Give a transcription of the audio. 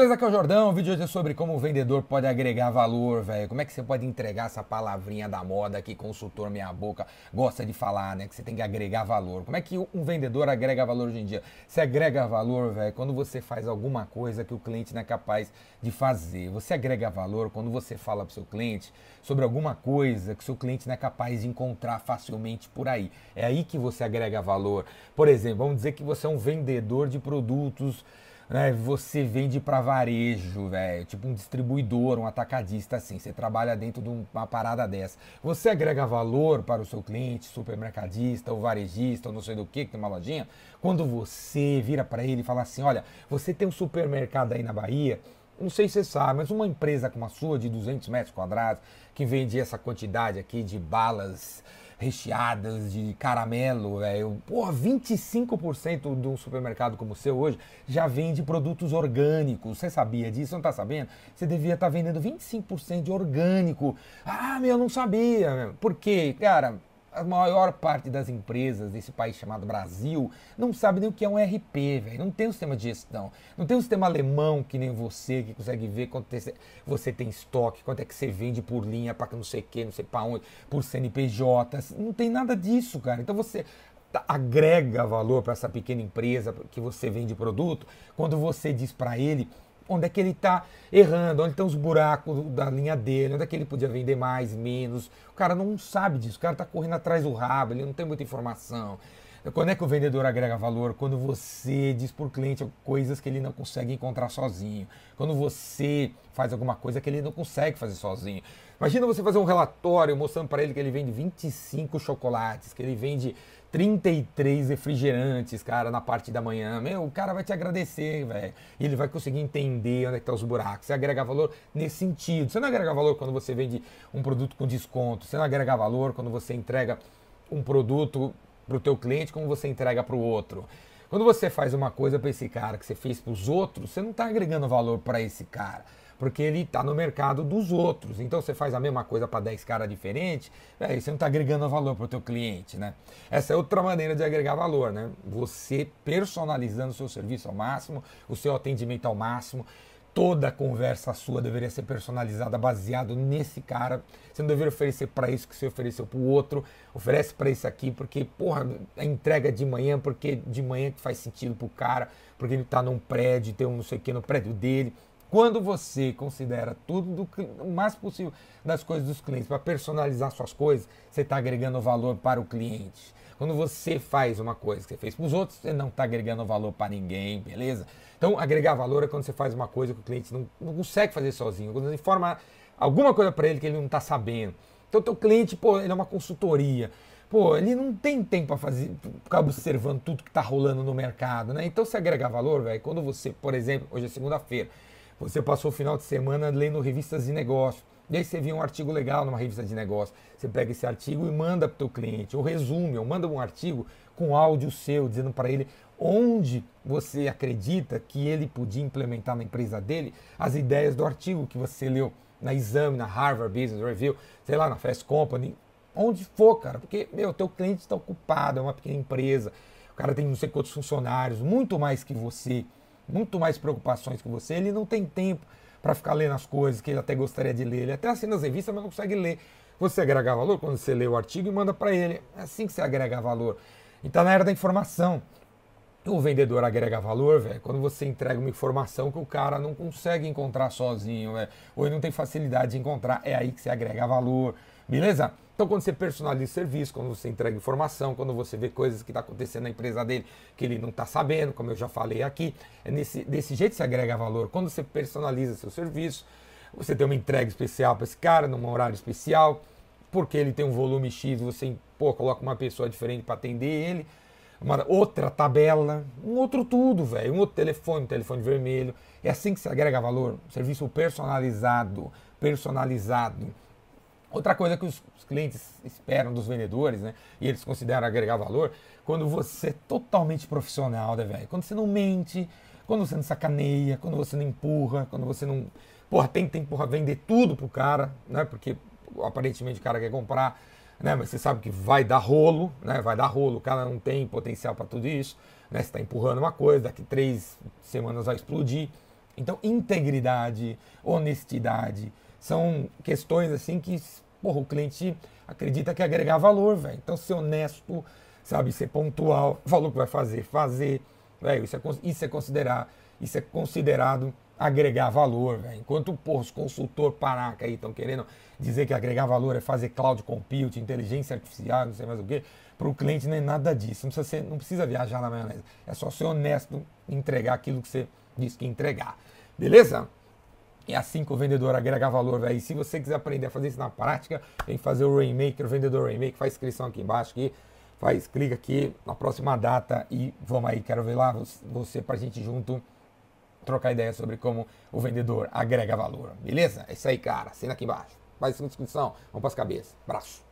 beleza? Aqui é o Jordão. O vídeo hoje é sobre como o vendedor pode agregar valor, velho. Como é que você pode entregar essa palavrinha da moda que consultor meia boca gosta de falar, né? Que você tem que agregar valor. Como é que um vendedor agrega valor hoje em dia? Você agrega valor, velho, quando você faz alguma coisa que o cliente não é capaz de fazer. Você agrega valor quando você fala pro seu cliente sobre alguma coisa que o seu cliente não é capaz de encontrar facilmente por aí. É aí que você agrega valor. Por exemplo, vamos dizer que você é um vendedor de produtos né, você vende para varejo, velho, tipo um distribuidor, um atacadista assim, você trabalha dentro de uma parada dessa. Você agrega valor para o seu cliente, supermercadista, ou varejista, ou não sei do que, que tem uma lojinha, quando você vira para ele e fala assim, olha, você tem um supermercado aí na Bahia, não sei se você sabe, mas uma empresa como a sua, de 200 metros quadrados, que vende essa quantidade aqui de balas recheadas de caramelo, velho. Porra, 25% de um supermercado como o seu hoje já vende produtos orgânicos. Você sabia disso? Não tá sabendo? Você devia estar tá vendendo 25% de orgânico. Ah, meu, não sabia. Por quê? Cara, a maior parte das empresas desse país chamado Brasil não sabe nem o que é um RP, velho. Não tem um sistema de gestão. Não tem um sistema alemão que nem você, que consegue ver quanto você tem estoque, quanto é que você vende por linha, para não sei o que, não sei para onde, por CNPJ. Não tem nada disso, cara. Então você agrega valor para essa pequena empresa que você vende produto quando você diz para ele onde é que ele está errando, onde estão os buracos da linha dele, onde é que ele podia vender mais, menos. O cara não sabe disso, o cara está correndo atrás do rabo, ele não tem muita informação. Quando é que o vendedor agrega valor? Quando você diz para o cliente coisas que ele não consegue encontrar sozinho. Quando você faz alguma coisa que ele não consegue fazer sozinho. Imagina você fazer um relatório mostrando para ele que ele vende 25 chocolates, que ele vende 33 refrigerantes, cara, na parte da manhã. Meu, o cara vai te agradecer, velho. E ele vai conseguir entender onde é estão tá os buracos. Você agrega valor nesse sentido. Você não agrega valor quando você vende um produto com desconto. Você não agrega valor quando você entrega um produto para o teu cliente como você entrega para o outro. Quando você faz uma coisa para esse cara que você fez para os outros, você não está agregando valor para esse cara porque ele está no mercado dos outros. Então você faz a mesma coisa para 10 caras diferentes, é, você não está agregando valor para o teu cliente, né? Essa é outra maneira de agregar valor, né? Você personalizando o seu serviço ao máximo, o seu atendimento ao máximo, toda conversa sua deveria ser personalizada baseado nesse cara. Você não deveria oferecer para isso que você ofereceu para o outro. Oferece para esse aqui porque, porra, a entrega de manhã, porque de manhã que faz sentido para o cara, porque ele está num prédio, tem um não sei o que no prédio dele. Quando você considera tudo do, o mais possível das coisas dos clientes para personalizar suas coisas, você está agregando valor para o cliente. Quando você faz uma coisa que você fez para os outros, você não está agregando valor para ninguém, beleza? Então, agregar valor é quando você faz uma coisa que o cliente não, não consegue fazer sozinho, quando você informa alguma coisa para ele que ele não está sabendo. Então, teu cliente, pô, ele é uma consultoria. Pô, ele não tem tempo para fazer, ficar observando tudo que está rolando no mercado, né? Então, se agregar valor, velho, quando você, por exemplo, hoje é segunda-feira, você passou o final de semana lendo revistas de negócio. E aí você viu um artigo legal numa revista de negócio. Você pega esse artigo e manda para o teu cliente, ou resume, ou manda um artigo com áudio seu, dizendo para ele onde você acredita que ele podia implementar na empresa dele as ideias do artigo que você leu na Exame, na Harvard Business Review, sei lá, na Fast Company, onde for, cara. Porque, meu, teu cliente está ocupado, é uma pequena empresa, o cara tem não sei quantos funcionários, muito mais que você muito mais preocupações que você, ele não tem tempo para ficar lendo as coisas que ele até gostaria de ler. Ele até assina as revistas, mas não consegue ler. Você agrega valor quando você lê o artigo e manda para ele. É assim que você agrega valor. Então, na era da informação, o vendedor agrega valor, velho, quando você entrega uma informação que o cara não consegue encontrar sozinho, véio, ou ele não tem facilidade de encontrar, é aí que você agrega valor, beleza? Então, quando você personaliza serviço, quando você entrega informação, quando você vê coisas que está acontecendo na empresa dele que ele não está sabendo, como eu já falei aqui, é nesse, desse jeito você agrega valor. Quando você personaliza seu serviço, você tem uma entrega especial para esse cara, num horário especial, porque ele tem um volume X, você pô, coloca uma pessoa diferente para atender ele, uma outra tabela, um outro tudo, velho, um outro telefone, um telefone vermelho. É assim que se agrega valor, serviço personalizado, personalizado. Outra coisa que os clientes esperam dos vendedores, né? E eles consideram agregar valor, quando você é totalmente profissional, né, velho? Quando você não mente, quando você não sacaneia, quando você não empurra, quando você não. Porra, tem que porra, vender tudo pro cara, né? Porque aparentemente o cara quer comprar, né? Mas você sabe que vai dar rolo, né? Vai dar rolo, o cara não tem potencial para tudo isso, né? Você está empurrando uma coisa, daqui três semanas vai explodir. Então, integridade, honestidade, são questões assim que, porra, o cliente acredita que agregar valor, velho. Então, ser honesto, sabe, ser pontual, falou que vai fazer, fazer, velho, isso é, isso é considerar, isso é considerado agregar valor, velho. Enquanto porra, os consultor paraca aí estão querendo dizer que agregar valor é fazer cloud compute, inteligência artificial, não sei mais o que, para o cliente não é nada disso. Não precisa, ser, não precisa viajar na maionese. É só ser honesto, entregar aquilo que você disse que entregar. Beleza? É assim que o vendedor agrega valor, velho. Se você quiser aprender a fazer isso na prática, vem fazer o Rainmaker, o vendedor Rainmaker, faz inscrição aqui embaixo aqui. Faz, clica aqui na próxima data e vamos aí, quero ver lá você pra gente junto trocar ideia sobre como o vendedor agrega valor. Beleza? É isso aí, cara. Assina aqui embaixo. Faz inscrição. Vamos para as cabeças. Abraço.